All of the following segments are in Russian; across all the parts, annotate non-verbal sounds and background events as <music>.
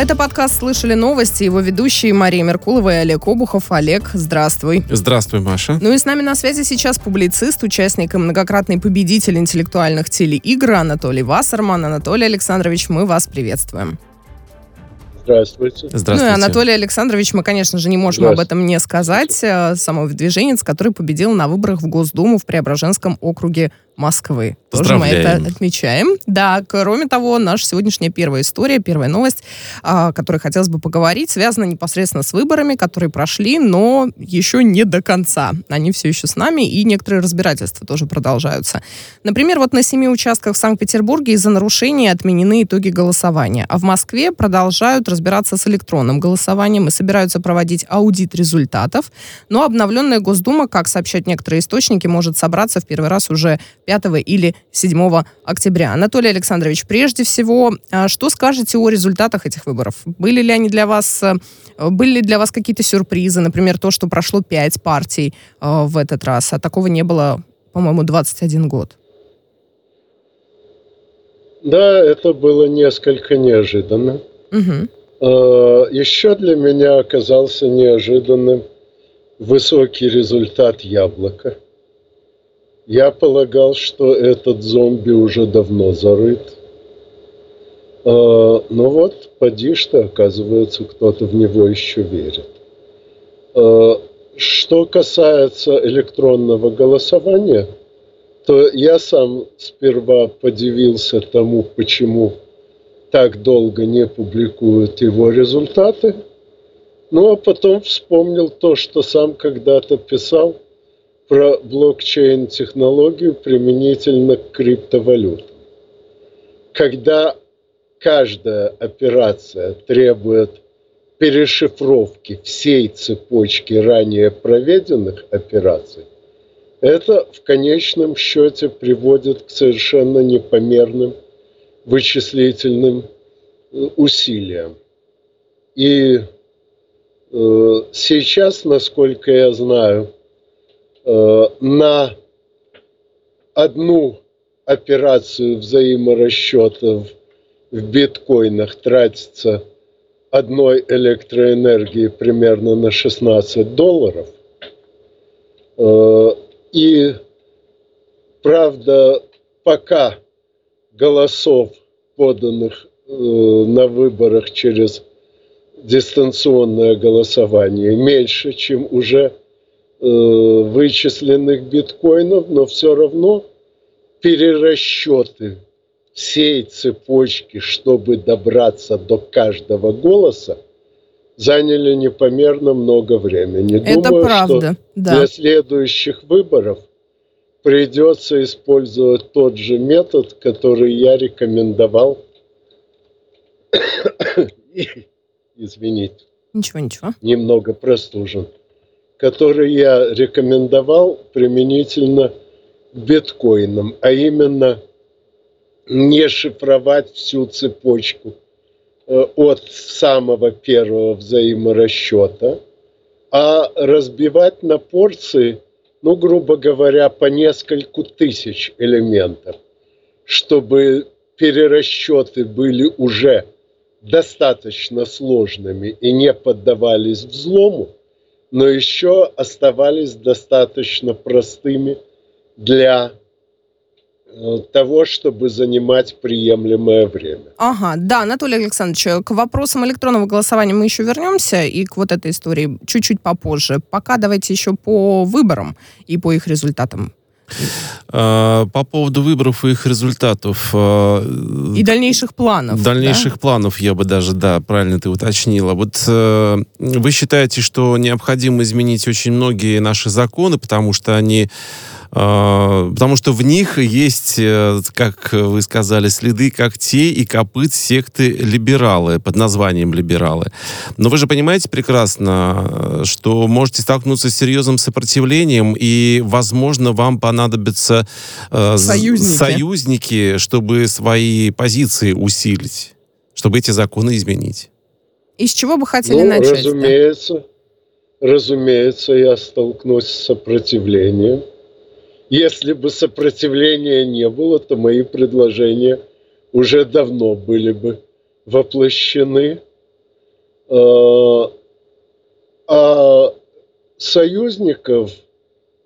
Это подкаст «Слышали новости», его ведущие Мария Меркулова и Олег Обухов. Олег, здравствуй. Здравствуй, Маша. Ну и с нами на связи сейчас публицист, участник и многократный победитель интеллектуальных телеигр Анатолий Вассерман. Анатолий Александрович, мы вас приветствуем. Здравствуйте. Здравствуйте. Ну и Анатолий Александрович, мы, конечно же, не можем об этом не сказать. Э, самовыдвиженец, который победил на выборах в Госдуму в Преображенском округе Москвы. Тоже мы это отмечаем. Да, кроме того, наша сегодняшняя первая история, первая новость, о которой хотелось бы поговорить, связана непосредственно с выборами, которые прошли, но еще не до конца. Они все еще с нами, и некоторые разбирательства тоже продолжаются. Например, вот на семи участках в Санкт-Петербурге из-за нарушений отменены итоги голосования, а в Москве продолжают разбираться с электронным голосованием и собираются проводить аудит результатов. Но обновленная Госдума, как сообщают некоторые источники, может собраться в первый раз уже 5 или 7 октября. Анатолий Александрович, прежде всего, а, что скажете о результатах этих выборов? Были ли они для вас, э, были ли для вас какие-то сюрпризы? Например, то, что прошло 5 партий э, в этот раз, а такого не было, по-моему, 21 год. Да, это было несколько неожиданно. Угу. Еще для меня оказался неожиданным высокий результат яблока. Я полагал, что этот зомби уже давно зарыт. А, ну вот, поди что, оказывается, кто-то в него еще верит. А, что касается электронного голосования, то я сам сперва подивился тому, почему так долго не публикуют его результаты. Ну а потом вспомнил то, что сам когда-то писал – про блокчейн-технологию применительно к криптовалютам. Когда каждая операция требует перешифровки всей цепочки ранее проведенных операций, это в конечном счете приводит к совершенно непомерным вычислительным э, усилиям. И э, сейчас, насколько я знаю, на одну операцию взаиморасчетов в биткоинах тратится одной электроэнергии примерно на 16 долларов. Э, и правда, пока голосов, поданных э, на выборах через дистанционное голосование, меньше, чем уже Э, вычисленных биткоинов, но все равно перерасчеты всей цепочки, чтобы добраться до каждого голоса, заняли непомерно много времени. Это Думаю, правда, что да. Для следующих выборов придется использовать тот же метод, который я рекомендовал. <coughs> Извините. Ничего, ничего. Немного простужен который я рекомендовал применительно к биткоинам, а именно не шифровать всю цепочку э, от самого первого взаиморасчета, а разбивать на порции, ну, грубо говоря, по нескольку тысяч элементов, чтобы перерасчеты были уже достаточно сложными и не поддавались взлому – но еще оставались достаточно простыми для э, того, чтобы занимать приемлемое время. Ага, да, Анатолий Александрович, к вопросам электронного голосования мы еще вернемся, и к вот этой истории чуть-чуть попозже. Пока давайте еще по выборам и по их результатам. А, по поводу выборов и их результатов. А, и дальнейших планов. Дальнейших да? планов, я бы даже, да, правильно ты уточнила. Вот э, вы считаете, что необходимо изменить очень многие наши законы, потому что они потому что в них есть, э, как вы сказали, следы когтей и копыт секты либералы, под названием либералы. Но вы же понимаете прекрасно, что можете столкнуться с серьезным сопротивлением, и, возможно, вам понадобятся э, союзники, союзники чтобы свои позиции усилить, чтобы эти законы изменить. Из чего бы хотели ну, начать? Разумеется, да? разумеется, я столкнусь с сопротивлением. Если бы сопротивления не было, то мои предложения уже давно были бы воплощены. Э, а союзников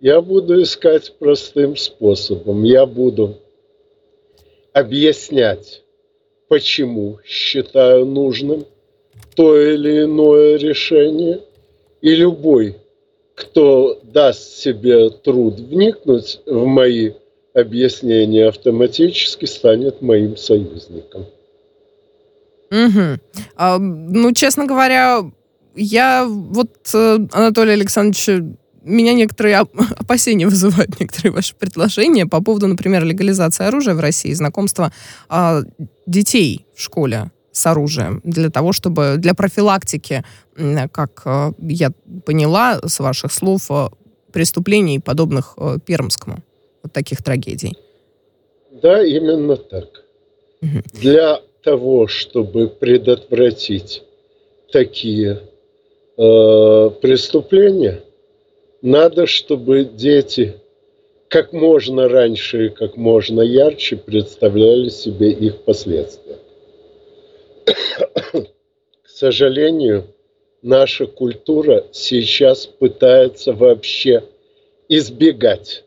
я буду искать простым способом. Я буду объяснять, почему считаю нужным то или иное решение. И любой, кто даст себе труд вникнуть в мои объяснения, автоматически станет моим союзником. Угу. А, ну, честно говоря, я вот, э, Анатолий Александрович, меня некоторые <laughs> опасения вызывают, некоторые ваши предложения по поводу, например, легализации оружия в России, знакомства а, детей в школе с оружием для того, чтобы для профилактики, как э, я поняла с ваших слов, э, преступлений, подобных Пермскому, вот таких трагедий. Да, именно так. Угу. Для того, чтобы предотвратить такие э, преступления, надо, чтобы дети как можно раньше и как можно ярче представляли себе их последствия. К сожалению, наша культура сейчас пытается вообще избегать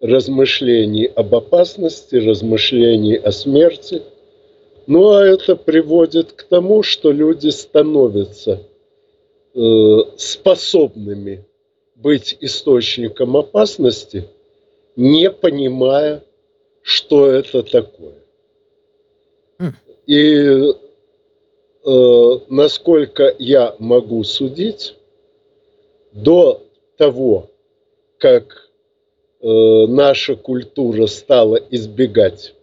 размышлений об опасности, размышлений о смерти – ну а это приводит к тому, что люди становятся э, способными быть источником опасности, не понимая, что это такое. И э, насколько я могу судить, до того, как э, наша культура стала избегать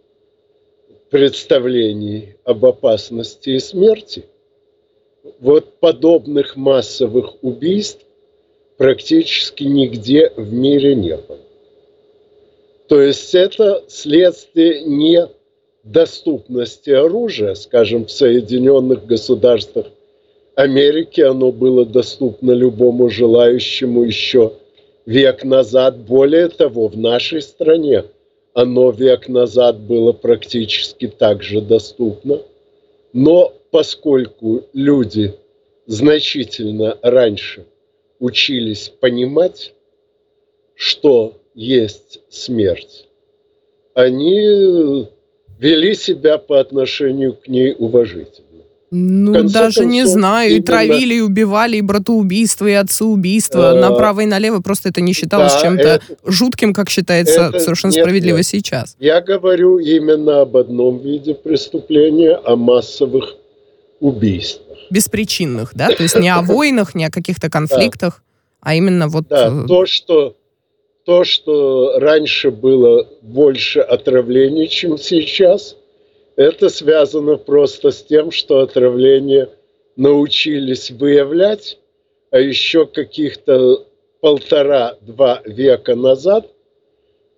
представлений об опасности и смерти, вот подобных массовых убийств практически нигде в мире не было. То есть это следствие не доступности оружия, скажем, в Соединенных Государствах Америки оно было доступно любому желающему еще век назад. Более того, в нашей стране – оно век назад было практически так же доступно. Но поскольку люди значительно раньше учились понимать, что есть смерть, они вели себя по отношению к ней уважительно. Ну, даже концов, не знаю. Именно... И травили, и убивали, и братоубийство, и отцеубийство. А... Направо и налево просто это не считалось да, чем-то это... жутким, как считается это... совершенно нет, справедливо нет. сейчас. Я говорю именно об одном виде преступления, о массовых убийствах. Беспричинных, да? То есть не о <laughs> войнах, не о каких-то конфликтах, а именно вот... Да, э, то, что то, что раньше было больше отравлений, чем сейчас – это связано просто с тем, что отравление научились выявлять, а еще каких-то полтора-два века назад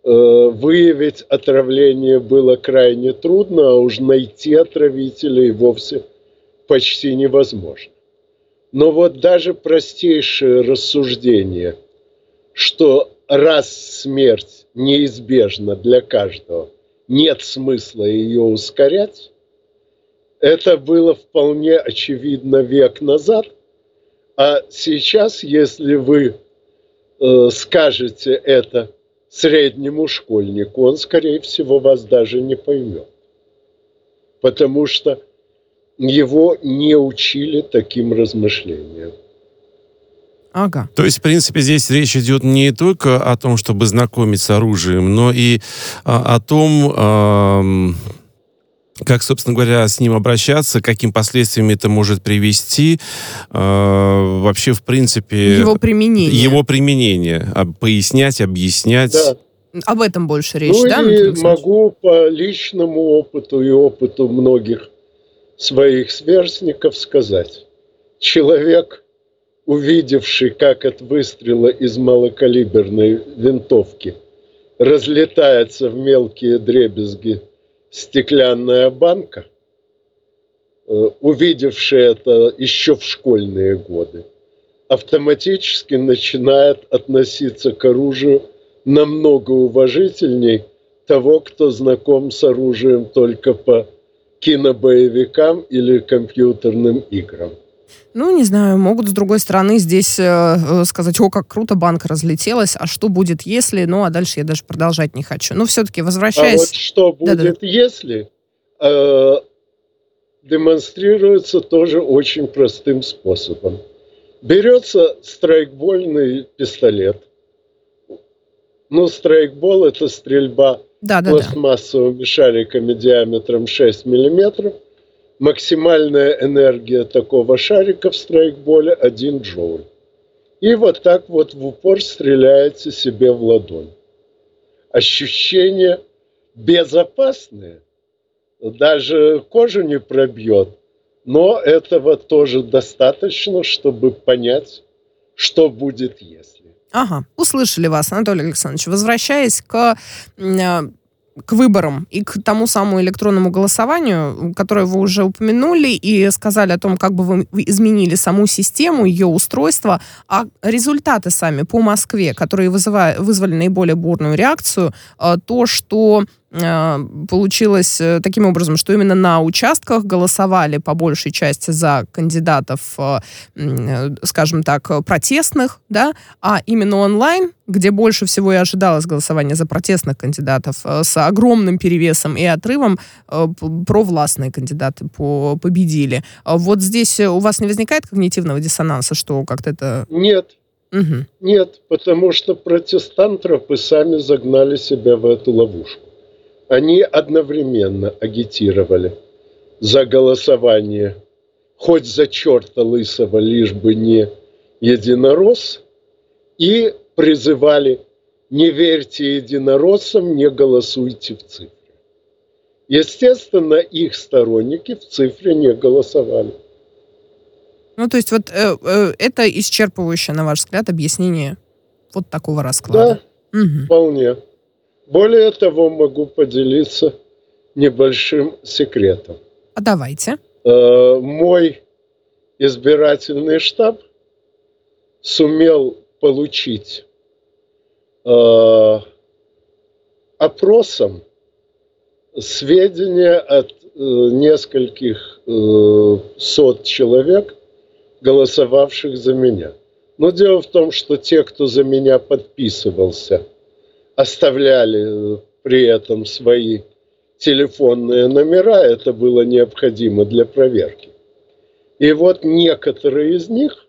э, выявить отравление было крайне трудно, а уж найти отравителя и вовсе почти невозможно. Но вот даже простейшее рассуждение, что раз смерть неизбежна для каждого, нет смысла ее ускорять. Это было вполне очевидно век назад. А сейчас, если вы э, скажете это среднему школьнику, он, скорее всего, вас даже не поймет. Потому что его не учили таким размышлениям. Ага. То есть, в принципе, здесь речь идет не только о том, чтобы знакомить с оружием, но и а, о том, э, как, собственно говоря, с ним обращаться, каким последствиям это может привести, э, вообще, в принципе... Его применение. Его применение. Пояснять, объяснять. Да. Об этом больше речь, ну да? И могу по личному опыту и опыту многих своих сверстников сказать. Человек – увидевший, как от выстрела из малокалиберной винтовки разлетается в мелкие дребезги стеклянная банка, э, увидевший это еще в школьные годы, автоматически начинает относиться к оружию намного уважительней того, кто знаком с оружием только по кинобоевикам или компьютерным играм. Ну, не знаю, могут с другой стороны здесь э, э, сказать, о, как круто банк разлетелась, а что будет, если, ну, а дальше я даже продолжать не хочу. Ну, все-таки возвращаясь... А вот что будет, Да-да. если, э, демонстрируется тоже очень простым способом. Берется страйкбольный пистолет. Ну, страйкбол – это стрельба да, да, пластмассовыми да. шариками диаметром 6 миллиметров. Максимальная энергия такого шарика в страйкболе 1 джоуль. И вот так вот в упор стреляете себе в ладонь. Ощущения безопасные. Даже кожу не пробьет. Но этого тоже достаточно, чтобы понять, что будет если. Ага, услышали вас, Анатолий Александрович. Возвращаясь к э, к выборам и к тому самому электронному голосованию, которое вы уже упомянули и сказали о том, как бы вы изменили саму систему, ее устройство, а результаты сами по Москве, которые вызывали, вызвали наиболее бурную реакцию, э, то, что получилось э, таким образом, что именно на участках голосовали по большей части за кандидатов, э, скажем так, протестных, да, а именно онлайн, где больше всего и ожидалось голосования за протестных кандидатов, с огромным перевесом и отрывом провластные кандидаты победили. Вот здесь у вас не возникает когнитивного диссонанса, что как-то это... Нет, Угу. Нет, потому что протестантропы сами загнали себя в эту ловушку. Они одновременно агитировали за голосование хоть за черта лысого, лишь бы не единорос, и призывали не верьте единороссам, не голосуйте в цифре. Естественно, их сторонники в цифре не голосовали. Ну, то есть вот э, э, это исчерпывающее, на ваш взгляд, объяснение вот такого расклада. Да, угу. вполне. Более того, могу поделиться небольшим секретом. А давайте. Э, мой избирательный штаб сумел получить э, опросом сведения от э, нескольких э, сот человек, голосовавших за меня. Но дело в том, что те, кто за меня подписывался – оставляли при этом свои телефонные номера, это было необходимо для проверки. И вот некоторые из них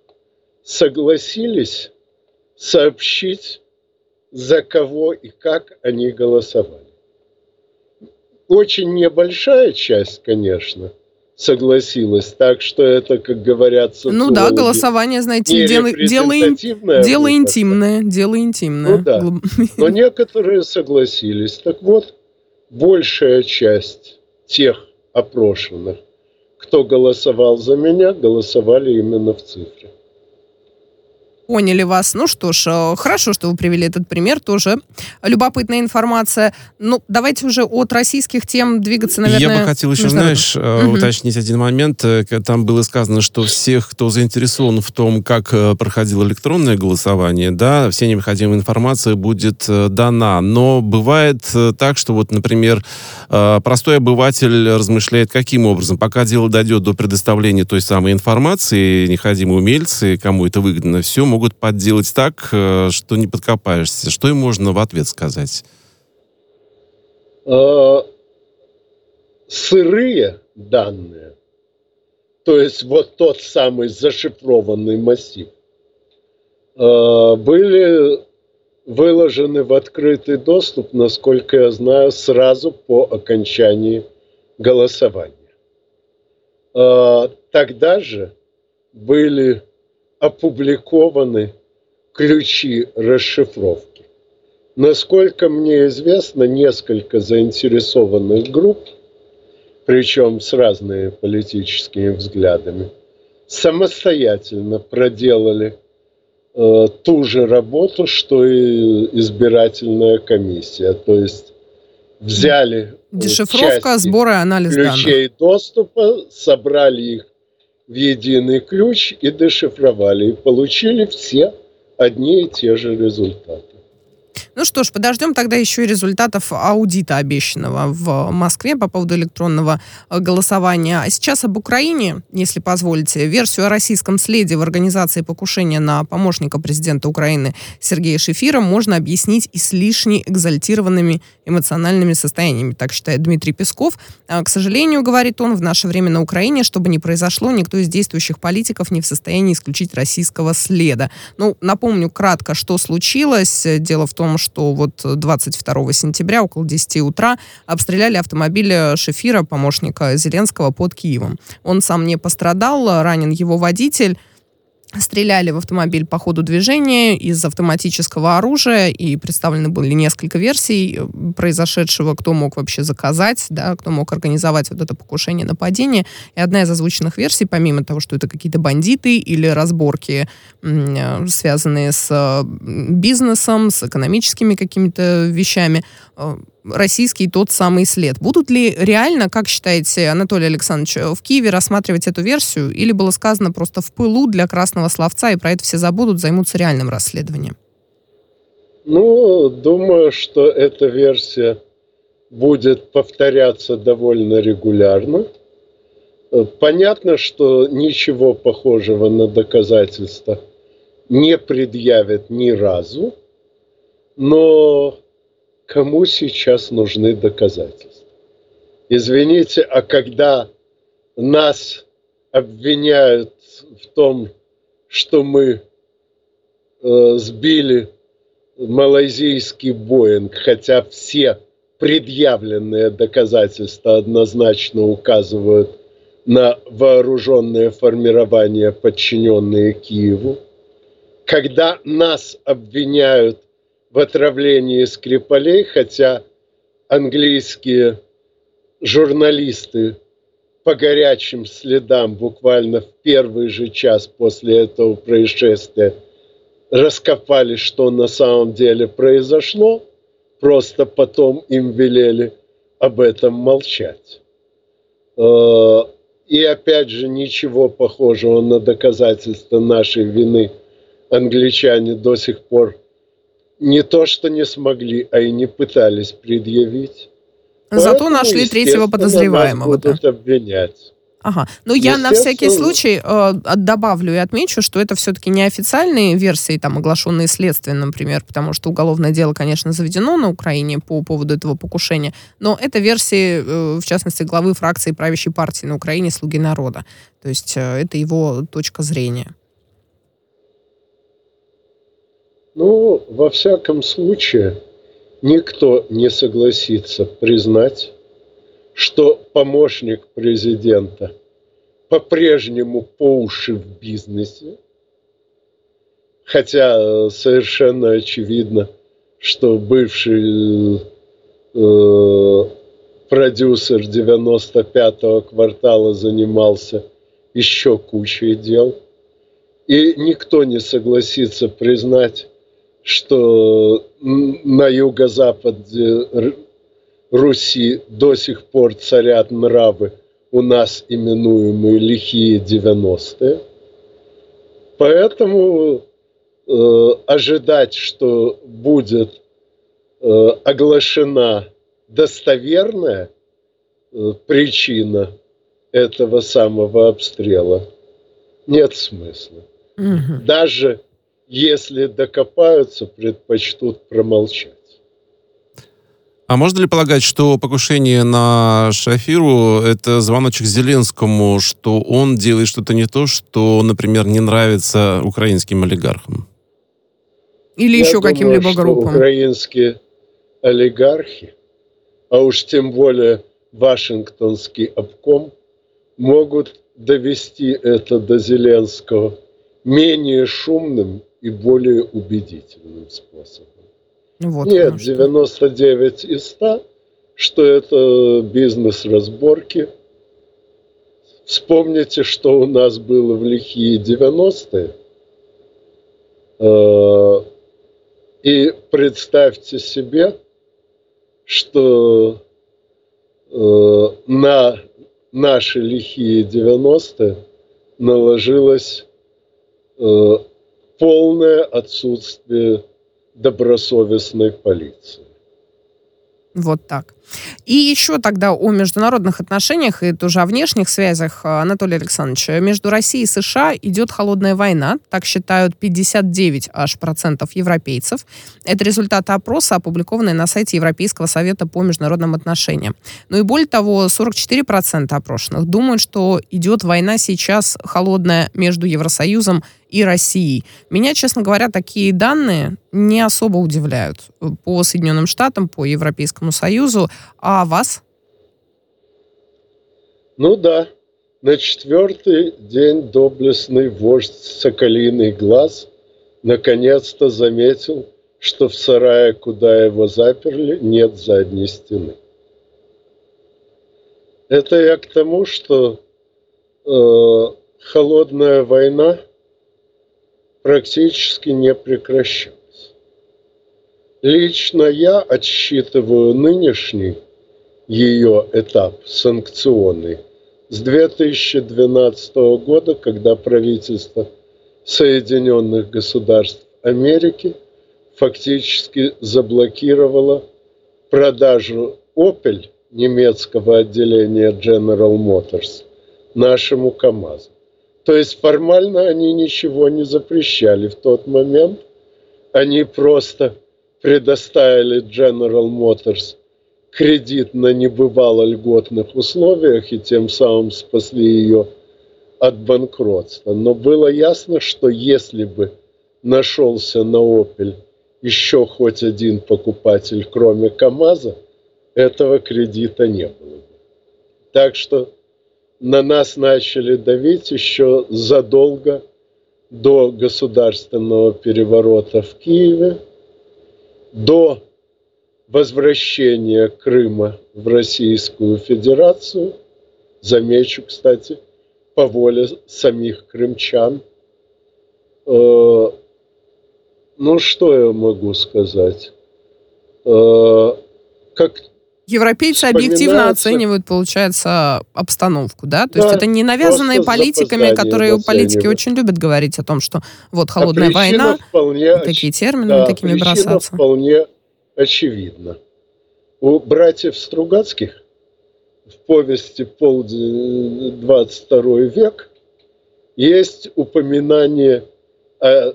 согласились сообщить, за кого и как они голосовали. Очень небольшая часть, конечно – согласилась. Так что это, как говорят социологи, Ну да, голосование, знаете, дело, дело, дело интимное. Дело интимное. Ну да. Но некоторые согласились. Так вот, большая часть тех опрошенных, кто голосовал за меня, голосовали именно в цифре. Поняли вас. Ну что ж, э, хорошо, что вы привели этот пример, тоже любопытная информация. Ну, давайте уже от российских тем двигаться, наверное. Я бы хотел еще, знаешь, угу. уточнить один момент. Э, там было сказано, что всех, кто заинтересован в том, как проходило электронное голосование, да, вся необходимая информация будет дана. Но бывает так, что вот, например, простой обыватель размышляет, каким образом, пока дело дойдет до предоставления той самой информации, необходимые умельцы, кому это выгодно, все могут подделать так, э, что не подкопаешься. Что им можно в ответ сказать? А, сырые данные, то есть вот тот самый зашифрованный массив, а, были выложены в открытый доступ, насколько я знаю, сразу по окончании голосования. Тогда же были опубликованы ключи расшифровки. Насколько мне известно, несколько заинтересованных групп, причем с разными политическими взглядами, самостоятельно проделали э, ту же работу, что и избирательная комиссия. То есть взяли Дешифровка, сбор и анализ ключей данных. доступа, собрали их в единый ключ и дешифровали, и получили все одни и те же результаты. Ну что ж, подождем тогда еще и результатов аудита обещанного в Москве по поводу электронного э, голосования. А сейчас об Украине, если позволите. Версию о российском следе в организации покушения на помощника президента Украины Сергея Шефира можно объяснить излишне экзальтированными эмоциональными состояниями, так считает Дмитрий Песков. А, к сожалению, говорит он, в наше время на Украине, чтобы не произошло, никто из действующих политиков не в состоянии исключить российского следа. Ну, напомню кратко, что случилось. Дело в том, что вот 22 сентября около 10 утра обстреляли автомобиль Шефира, помощника Зеленского, под Киевом. Он сам не пострадал, ранен его водитель стреляли в автомобиль по ходу движения из автоматического оружия, и представлены были несколько версий э, произошедшего, кто мог вообще заказать, да, кто мог организовать вот это покушение, нападение. И одна из озвученных версий, помимо того, что это какие-то бандиты или разборки, э, связанные с э, бизнесом, с экономическими какими-то вещами, российский тот самый след. Будут ли реально, как считаете, Анатолий Александрович, в Киеве рассматривать эту версию? Или было сказано просто в пылу для красного словца, и про это все забудут, займутся реальным расследованием? Ну, думаю, что эта версия будет повторяться довольно регулярно. Понятно, что ничего похожего на доказательства не предъявят ни разу, но кому сейчас нужны доказательства. Извините, а когда нас обвиняют в том, что мы э, сбили малайзийский Боинг, хотя все предъявленные доказательства однозначно указывают на вооруженные формирования, подчиненные Киеву, когда нас обвиняют в отравлении Скрипалей, хотя английские журналисты по горячим следам буквально в первый же час после этого происшествия раскопали, что на самом деле произошло, просто потом им велели об этом молчать. Э, и опять же, ничего похожего на доказательство нашей вины англичане до сих пор не то что не смогли, а и не пытались предъявить. Зато Поэтому, нашли третьего подозреваемого. Нас будут обвинять. Ага. Но ну, я на всякий случай э, добавлю и отмечу, что это все-таки не официальные версии, там, оглашенные следствием, например, потому что уголовное дело, конечно, заведено на Украине по поводу этого покушения, но это версии, э, в частности, главы фракции правящей партии на Украине «Слуги народа». То есть э, это его точка зрения. Ну, во всяком случае, никто не согласится признать, что помощник президента по-прежнему по уши в бизнесе, хотя совершенно очевидно, что бывший э, продюсер 95-го квартала занимался еще кучей дел. И никто не согласится признать, что на юго-западе Руси до сих пор царят нравы, у нас именуемые лихие 90-е. Поэтому э, ожидать, что будет э, оглашена достоверная э, причина этого самого обстрела, нет смысла. Угу. Даже если докопаются, предпочтут промолчать. А можно ли полагать, что покушение на Шафиру — это звоночек Зеленскому, что он делает что-то не то, что, например, не нравится украинским олигархам? Или Я еще каким-либо группам? украинские олигархи, а уж тем более Вашингтонский обком, могут довести это до Зеленского менее шумным и более убедительным способом. Вот Нет, 99 из 100, что это бизнес-разборки. Вспомните, что у нас было в лихие 90-е. Э, и представьте себе, что э, на наши лихие 90-е наложилось э, полное отсутствие добросовестной полиции. Вот так. И еще тогда о международных отношениях и тоже о внешних связях, Анатолий Александрович. Между Россией и США идет холодная война, так считают 59 аж процентов европейцев. Это результаты опроса, опубликованные на сайте Европейского совета по международным отношениям. Ну и более того, 44 процента опрошенных думают, что идет война сейчас холодная между Евросоюзом и Россией. Меня, честно говоря, такие данные не особо удивляют по Соединенным Штатам, по Европейскому Союзу. А вас? Ну да, на четвертый день доблестный вождь Соколиный Глаз наконец-то заметил, что в сарае, куда его заперли, нет задней стены. Это я к тому, что э, холодная война практически не прекращалась. Лично я отсчитываю нынешний ее этап санкционный с 2012 года, когда правительство Соединенных Государств Америки фактически заблокировало продажу Opel немецкого отделения General Motors нашему КАМАЗу. То есть формально они ничего не запрещали в тот момент. Они просто предоставили General Motors кредит на небывало льготных условиях и тем самым спасли ее от банкротства. Но было ясно, что если бы нашелся на Opel еще хоть один покупатель, кроме КАМАЗа, этого кредита не было бы. Так что на нас начали давить еще задолго до государственного переворота в Киеве, до возвращения Крыма в Российскую Федерацию, замечу, кстати, по воле самих крымчан. Э, ну, что я могу сказать? Э, как Европейцы объективно оценивают, получается, обстановку, да? То да, есть это не навязанные политиками, которые у политики очень любят говорить о том, что вот холодная а война, вполне, такие термины да, такими бросаться. вполне очевидна. У братьев Стругацких в повести «Полдень 22 век» есть упоминание о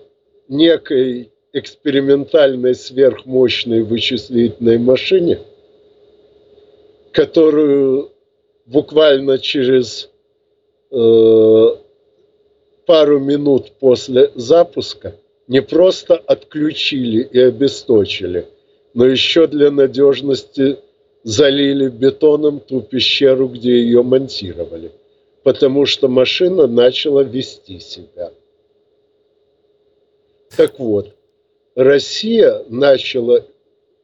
некой экспериментальной сверхмощной вычислительной машине – которую буквально через э, пару минут после запуска не просто отключили и обесточили, но еще для надежности залили бетоном ту пещеру, где ее монтировали, потому что машина начала вести себя. Так вот, Россия начала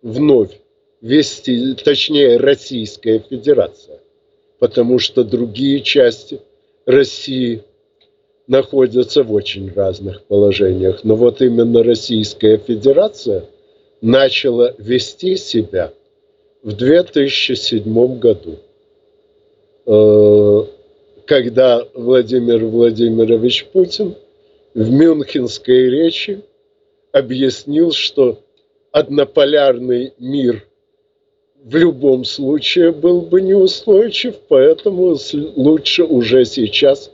вновь вести, точнее, Российская Федерация, потому что другие части России находятся в очень разных положениях. Но вот именно Российская Федерация начала вести себя в 2007 году, э, когда Владимир Владимирович Путин в Мюнхенской речи объяснил, что однополярный мир в любом случае был бы неустойчив, поэтому лучше уже сейчас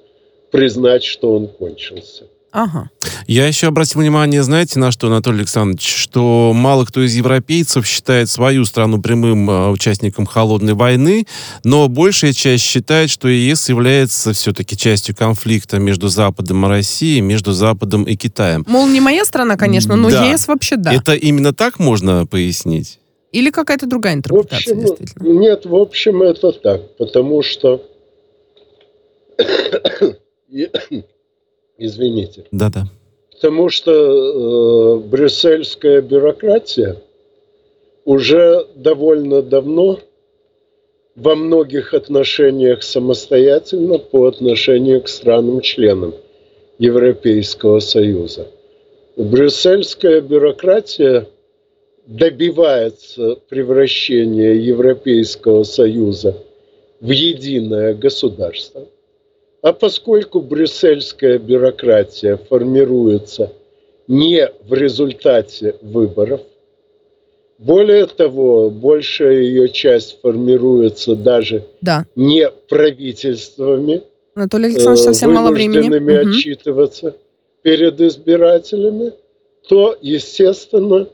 признать, что он кончился. Ага. Я еще обратил внимание, знаете, на что, Анатолий Александрович, что мало кто из европейцев считает свою страну прямым э, участником холодной войны, но большая часть считает, что ЕС является все-таки частью конфликта между Западом и Россией, между Западом и Китаем. Мол, не моя страна, конечно, но да. ЕС вообще да. Это именно так можно пояснить? Или какая-то другая интерпретация, в общем, действительно? Нет, в общем, это так, потому что... <coughs> <coughs> Извините. Да-да. Потому что э, брюссельская бюрократия уже довольно давно во многих отношениях самостоятельно по отношению к странам-членам Европейского Союза. Брюссельская бюрократия – добивается превращения Европейского Союза в единое государство, а поскольку брюссельская бюрократия формируется не в результате выборов. Более того, большая ее часть формируется даже да. не правительствами, Анатолий Александрович, совсем мало времени. отчитываться перед избирателями, то, естественно,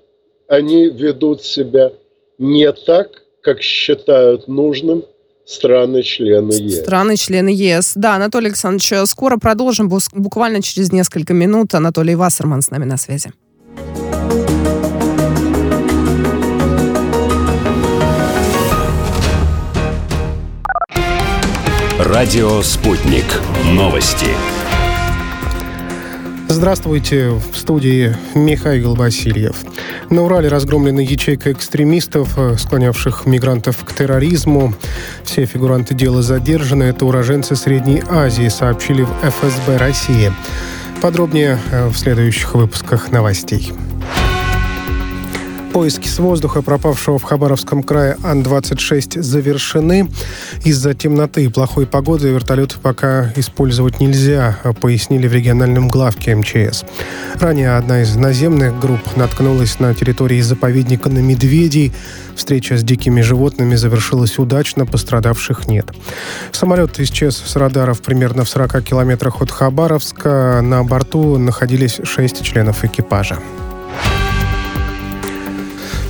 они ведут себя не так, как считают нужным страны-члены ЕС. Страны-члены ЕС. Да, Анатолий Александрович, скоро продолжим, буквально через несколько минут. Анатолий Вассерман с нами на связи. Радио «Спутник». Новости. Здравствуйте, в студии Михаил Васильев. На Урале разгромлена ячейка экстремистов, э, склонявших мигрантов к терроризму. Все фигуранты дела задержаны. Это уроженцы Средней Азии, сообщили в ФСБ России. Подробнее э, в следующих выпусках новостей. Поиски с воздуха пропавшего в Хабаровском крае Ан-26 завершены. Из-за темноты и плохой погоды вертолет пока использовать нельзя, пояснили в региональном главке МЧС. Ранее одна из наземных групп наткнулась на территории заповедника на медведей. Встреча с дикими животными завершилась удачно, пострадавших нет. Самолет исчез с радаров примерно в 40 километрах от Хабаровска. На борту находились шесть членов экипажа.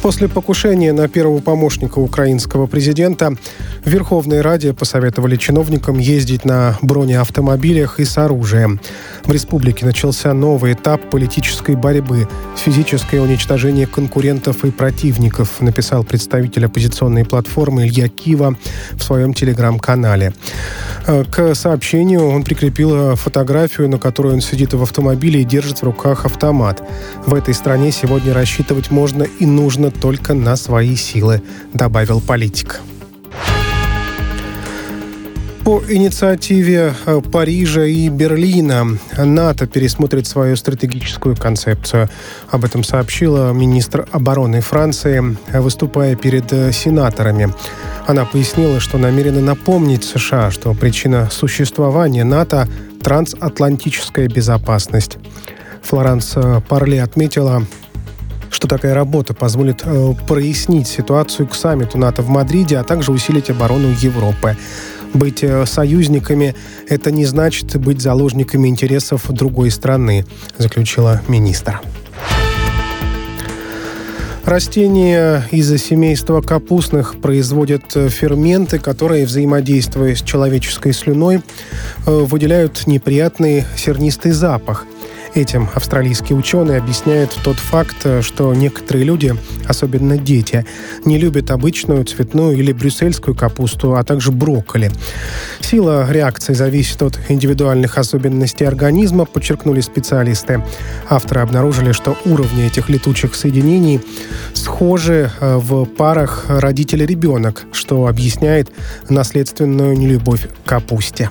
После покушения на первого помощника украинского президента в Верховной Раде посоветовали чиновникам ездить на бронеавтомобилях и с оружием. В республике начался новый этап политической борьбы, физическое уничтожение конкурентов и противников, написал представитель оппозиционной платформы Илья Кива в своем телеграм-канале. Э, к сообщению он прикрепил фотографию, на которой он сидит в автомобиле и держит в руках автомат. В этой стране сегодня рассчитывать можно и нужно только на свои силы, добавил политик. По инициативе э, Парижа и Берлина НАТО пересмотрит свою стратегическую концепцию. Об этом сообщила министр обороны Франции, выступая перед э, сенаторами. Она пояснила, что намерена напомнить США, что причина существования НАТО – трансатлантическая безопасность. Флоранс э, Парли отметила, что такая работа позволит э, прояснить ситуацию к саммиту НАТО в Мадриде, а также усилить оборону Европы. Быть э, союзниками – это не значит быть заложниками интересов другой страны, заключила министр. Растения из семейства капустных производят э, ферменты, которые, взаимодействуя с человеческой слюной, выделяют неприятный сернистый запах – Этим австралийские ученые объясняют тот факт, что некоторые люди, особенно дети, не любят обычную цветную или брюссельскую капусту, а также брокколи. Сила реакции зависит от индивидуальных особенностей организма, подчеркнули специалисты. Авторы обнаружили, что уровни этих летучих соединений схожи э, в парах родитель-ребенок, что объясняет наследственную нелюбовь к капусте.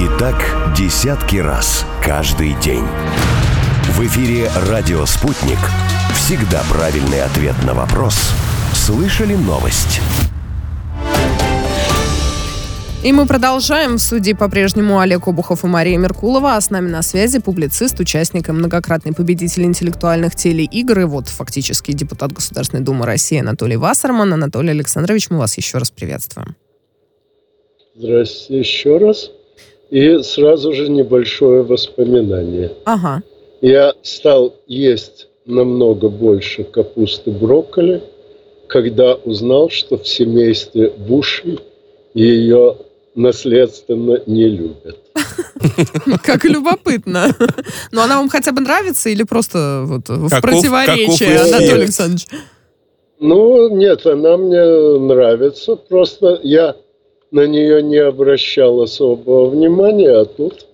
И так десятки раз каждый день. В эфире «Радио Спутник». Всегда правильный ответ на вопрос. Слышали новость? И мы продолжаем. В суде по-прежнему Олег Обухов и Мария Меркулова, а с нами на связи публицист, участник и многократный победитель интеллектуальных телеигр и вот фактически депутат Государственной Думы России Анатолий Вассерман. Анатолий Александрович, мы вас еще раз приветствуем. Здравствуйте еще раз. И сразу же небольшое воспоминание. Ага. Я стал есть намного больше капусты брокколи, когда узнал, что в семействе Буши ее наследственно не любят. <laughs> Как любопытно. Но она вам хотя бы нравится или просто вот в противоречие, Анатолий Александрович? Ну, нет, она мне нравится. Просто я на нее не обращал особого внимания, а тут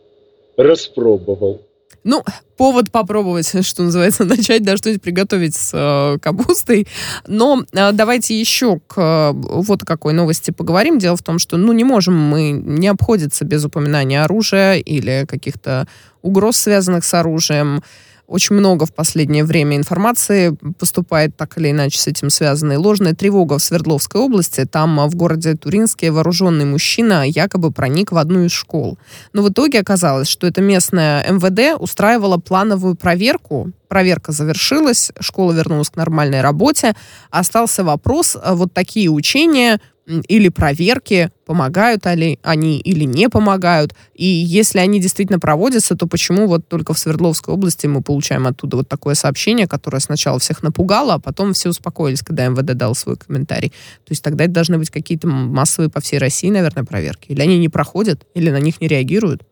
распробовал. Ну, повод попробовать, что называется, <laughs> начать, да, что-нибудь приготовить с э, капустой. Но э, давайте еще к э, вот какой новости поговорим. Дело в том, что, ну, не можем мы не обходиться без упоминания оружия или каких-то угроз, связанных с оружием. Очень много в последнее время информации поступает так или иначе с этим связанной. Ложная тревога в Свердловской области. Там в городе Туринске вооруженный мужчина якобы проник в одну из школ. Но в итоге оказалось, что это местная МВД устраивала плановую проверку. Проверка завершилась, школа вернулась к нормальной работе. Остался вопрос, вот такие учения или проверки, помогают ли они или не помогают. И если они действительно проводятся, то почему вот только в Свердловской области мы получаем оттуда вот такое сообщение, которое сначала всех напугало, а потом все успокоились, когда МВД дал свой комментарий. То есть тогда это должны быть какие-то массовые по всей России, наверное, проверки. Или они не проходят, или на них не реагируют?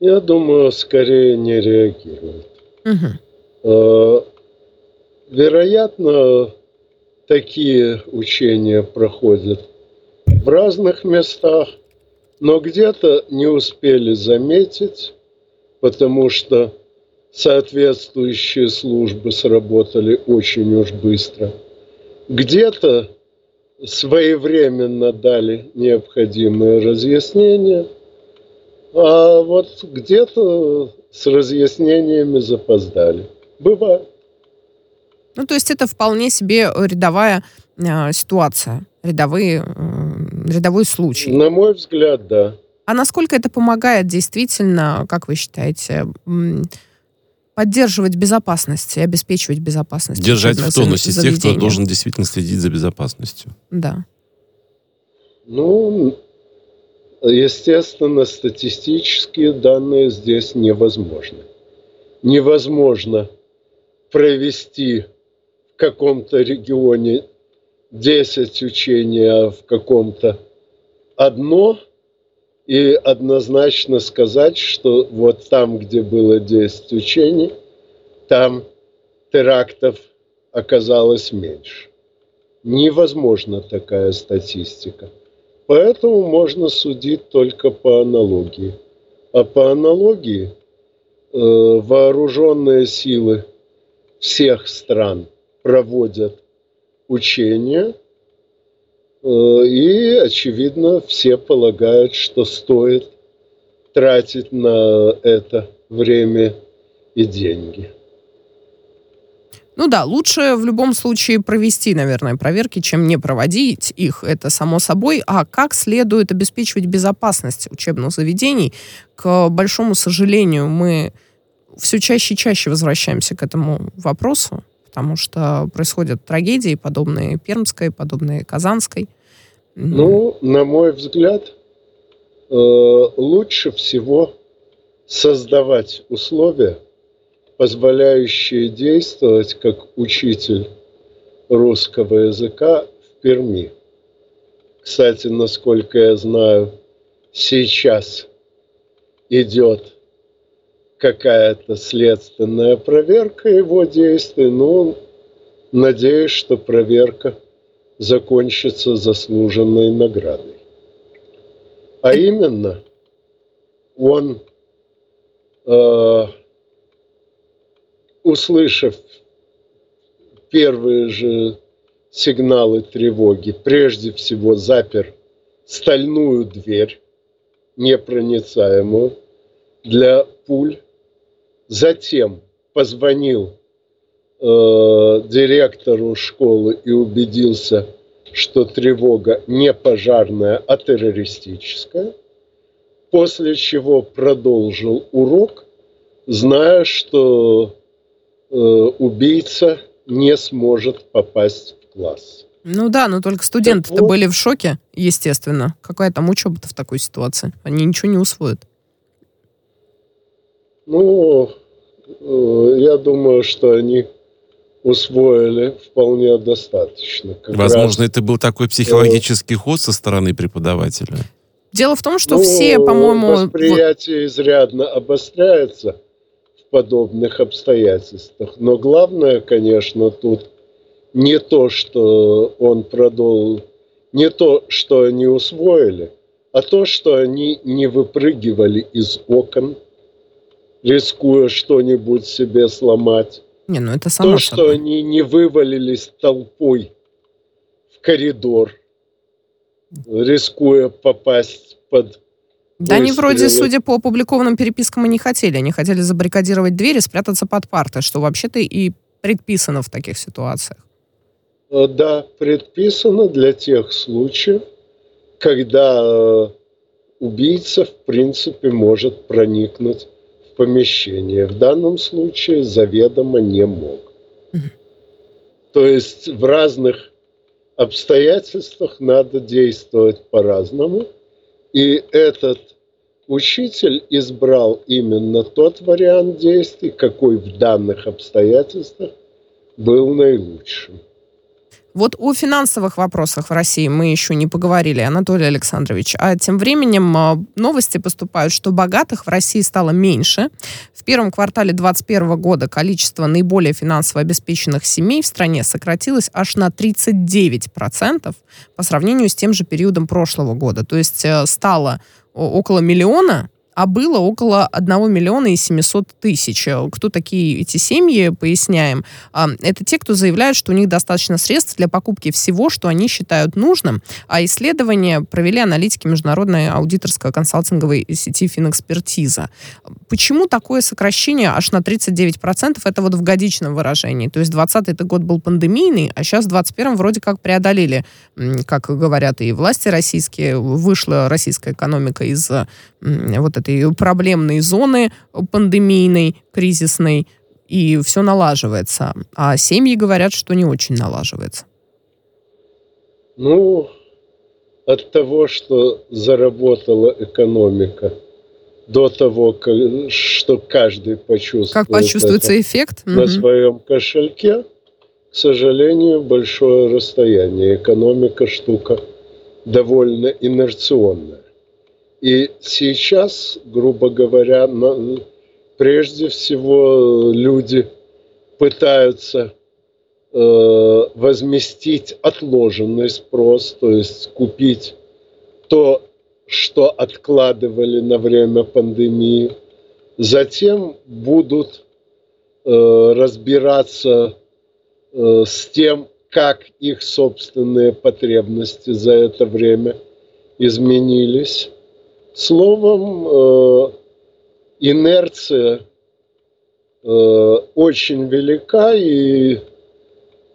Я думаю, скорее не реагируют. Угу. Вероятно, такие учения проходят в разных местах, но где-то не успели заметить, потому что соответствующие службы сработали очень уж быстро. Где-то своевременно дали необходимые разъяснения, а вот где-то с разъяснениями запоздали. Бывает. Ну, то есть это вполне себе рядовая э, ситуация, рядовые, э, рядовой случай. На мой взгляд, да. А насколько это помогает действительно, как вы считаете, поддерживать безопасность и обеспечивать безопасность? Держать в тонусе тех, кто должен действительно следить за безопасностью. Да. Ну, естественно, статистические данные здесь невозможны. Невозможно провести каком-то регионе 10 учений, а в каком-то одно, и однозначно сказать, что вот там, где было 10 учений, там терактов оказалось меньше. Невозможна такая статистика. Поэтому можно судить только по аналогии. А по аналогии э, вооруженные силы всех стран – проводят учения, э, и, очевидно, все полагают, что стоит тратить на это время и деньги. Ну да, лучше в любом случае провести, наверное, проверки, чем не проводить их, это само собой. А как следует обеспечивать безопасность учебных заведений? К большому сожалению, мы все чаще и чаще возвращаемся к этому вопросу потому что происходят трагедии, подобные Пермской, подобные Казанской. Ну, на мой взгляд, э, лучше всего создавать условия, позволяющие действовать как учитель русского языка в Перми. Кстати, насколько я знаю, сейчас идет какая-то следственная проверка его действий, но надеюсь, что проверка закончится заслуженной наградой. А именно, он, э, услышав первые же сигналы тревоги, прежде всего запер стальную дверь, непроницаемую, для пуль Затем позвонил э, директору школы и убедился, что тревога не пожарная, а террористическая. После чего продолжил урок, зная, что э, убийца не сможет попасть в класс. Ну да, но только студенты-то вот. были в шоке, естественно. Какая там учеба-то в такой ситуации? Они ничего не усвоят. Ну, э, я думаю, что они усвоили вполне достаточно. Как Возможно, раз, это был такой психологический ход со стороны преподавателя. Дело в том, что ну, все, по-моему... Восприятие изрядно обостряется в подобных обстоятельствах. Но главное, конечно, тут не то, что он продол... не то, что они усвоили, а то, что они не выпрыгивали из окон, рискуя что-нибудь себе сломать. Не, ну это само То, что собой. они не вывалились толпой в коридор, рискуя попасть под Да они вроде, судя по опубликованным перепискам, и не хотели. Они хотели забаррикадировать двери, спрятаться под партой, что вообще-то и предписано в таких ситуациях. Э, Да, предписано для тех случаев, когда э, убийца, в принципе, может проникнуть в. В данном случае заведомо не мог. То есть в разных обстоятельствах надо действовать по-разному. И этот учитель избрал именно тот вариант действий, какой в данных обстоятельствах был наилучшим. Вот о финансовых вопросах в России мы еще не поговорили, Анатолий Александрович. А тем временем а, новости поступают, что богатых в России стало меньше. В первом квартале 2021 года количество наиболее финансово обеспеченных семей в стране сократилось аж на 39% по сравнению с тем же периодом прошлого года. То есть э, стало около миллиона а было около 1 миллиона и 700 тысяч. Кто такие эти семьи, поясняем. А, Это те, кто заявляют, что у них достаточно средств для покупки всего, что они считают нужным. А исследование провели аналитики международной аудиторско-консалтинговой сети «Финэкспертиза». Почему такое сокращение аж на 39%? Это вот в годичном выражении. То есть 20 год был пандемийный, а сейчас в 21 вроде как преодолели, как говорят и власти российские, вышла российская экономика из вот этой проблемной зоны пандемийной, кризисной, и все налаживается. А семьи говорят, что не очень налаживается. Ну, от того, что заработала экономика, до того, ка- что каждый почувствует Как почувствуется это эффект? на Мгм. своем кошельке, к сожалению, большое расстояние. Экономика штука довольно инерционная. И сейчас, грубо говоря, прежде всего люди пытаются э, возместить отложенный спрос, то есть купить то, что откладывали на время пандемии. Затем будут э, разбираться э, с тем, как их собственные потребности за это время изменились. Словом, э, инерция э, очень велика и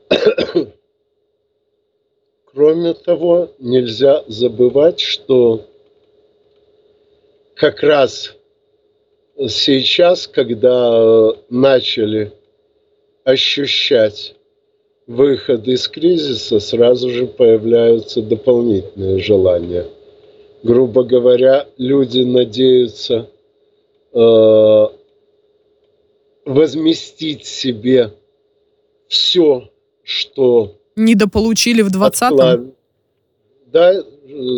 <coughs> Кроме того, нельзя забывать, что как раз сейчас, когда начали ощущать выход из кризиса, сразу же появляются дополнительные желания. Грубо говоря, люди надеются э, возместить себе все, что Недополучили в 20-м? отклад- Да,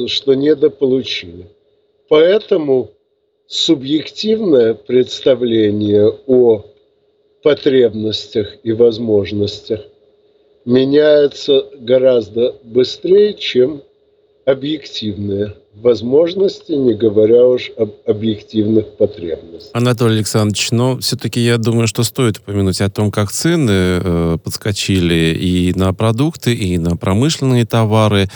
что недополучили. Поэтому субъективное представление о потребностях и возможностях меняется гораздо быстрее, чем объективные возможности, не говоря уж об объективных потребностях. Анатолий Александрович, но все-таки я думаю, что стоит упомянуть о том, как цены э, подскочили и на продукты, и на промышленные товары.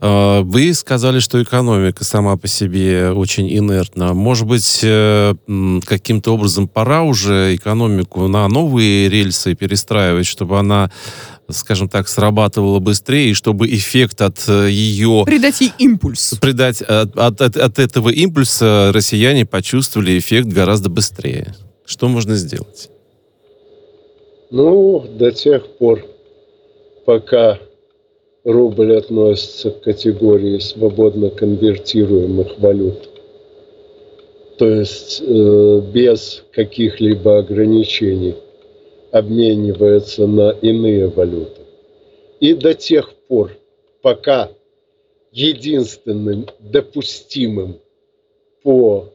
Э, вы сказали, что экономика сама по себе очень инертна. Может быть, э, каким-то образом пора уже экономику на новые рельсы перестраивать, чтобы она скажем так, срабатывала быстрее, и чтобы эффект от э, ее Придать ей импульс. придать от, от- от- от этого импульса россияне почувствовали эффект гораздо быстрее. Что можно сделать? Ну, до тех пор, пока рубль относится к категории свободно конвертируемых валют, то есть э, без каких-либо ограничений обменивается на иные валюты. И до тех пор, пока единственным допустимым по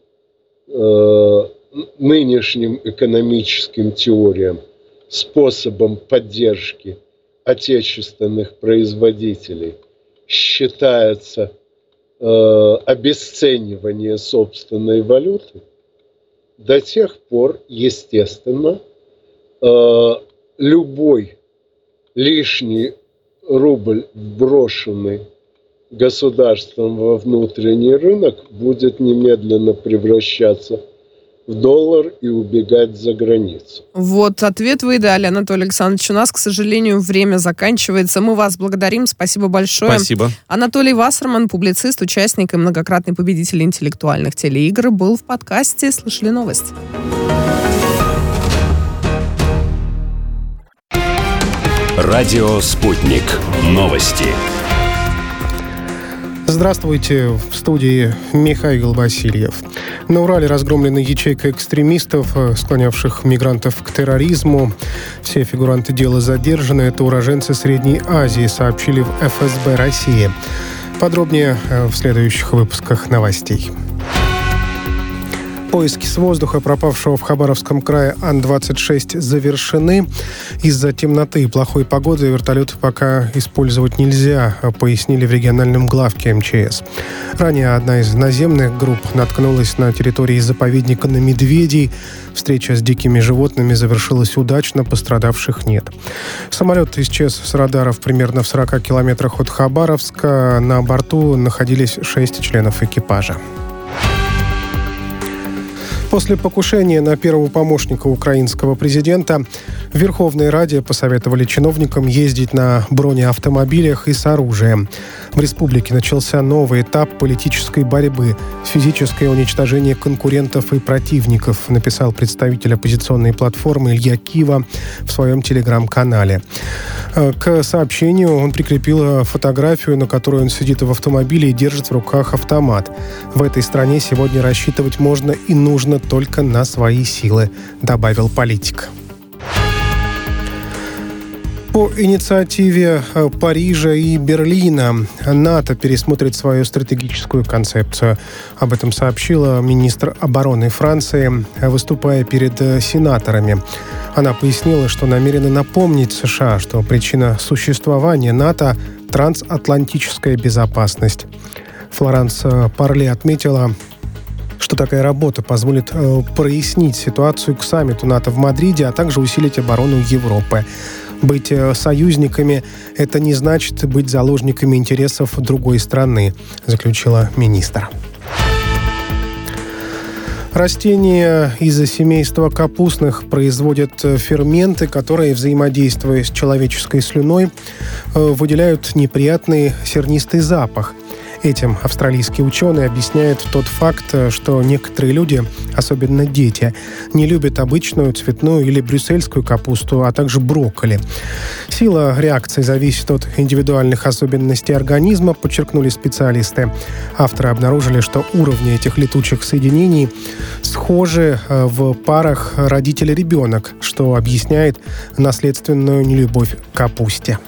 э, нынешним экономическим теориям способом поддержки отечественных производителей считается э, обесценивание собственной валюты, до тех пор, естественно, любой лишний рубль, брошенный государством во внутренний рынок, будет немедленно превращаться в доллар и убегать за границу. Вот ответ вы дали, Анатолий Александрович. У нас, к сожалению, время заканчивается. Мы вас благодарим. Спасибо большое. Спасибо. Анатолий Вассерман, публицист, участник и многократный победитель интеллектуальных телеигр, был в подкасте «Слышали новость». Радио «Спутник». Новости. Здравствуйте, в студии Михаил Васильев. На Урале разгромлена ячейка экстремистов, э, склонявших мигрантов к терроризму. Все фигуранты дела задержаны. Это уроженцы Средней Азии, сообщили в ФСБ России. Подробнее э, в следующих выпусках новостей. Поиски с воздуха пропавшего в Хабаровском крае Ан-26 завершены. Из-за темноты и плохой погоды вертолет пока использовать нельзя, пояснили в региональном главке МЧС. Ранее одна из наземных групп наткнулась на территории заповедника на медведей. Встреча с дикими животными завершилась удачно, пострадавших нет. Самолет исчез с радаров примерно в 40 километрах от Хабаровска. На борту находились шесть членов экипажа. После покушения на первого помощника украинского президента в Верховной Раде посоветовали чиновникам ездить на бронеавтомобилях и с оружием. В республике начался новый этап политической борьбы, физическое уничтожение конкурентов и противников, написал представитель оппозиционной платформы Илья Кива в своем телеграм-канале. Э, к сообщению он прикрепил фотографию, на которой он сидит в автомобиле и держит в руках автомат. В этой стране сегодня рассчитывать можно и нужно только на свои силы, добавил политик. По инициативе э, Парижа и Берлина НАТО пересмотрит свою стратегическую концепцию. Об этом сообщила министр обороны Франции, выступая перед э, сенаторами. Она пояснила, что намерена напомнить США, что причина существования НАТО – трансатлантическая безопасность. Флоранс э, Парле отметила, что такая работа позволит э, прояснить ситуацию к саммиту НАТО в Мадриде, а также усилить оборону Европы. Быть э, союзниками – это не значит быть заложниками интересов другой страны, заключила министр. Растения из семейства капустных производят э, ферменты, которые, взаимодействуя с человеческой слюной, выделяют неприятный сернистый запах – Этим австралийские ученые объясняют тот факт, что некоторые люди, особенно дети, не любят обычную цветную или брюссельскую капусту, а также брокколи. Сила реакции зависит от индивидуальных особенностей организма, подчеркнули специалисты. Авторы обнаружили, что уровни этих летучих соединений схожи э, в парах родитель-ребенок, что объясняет наследственную нелюбовь к капусте.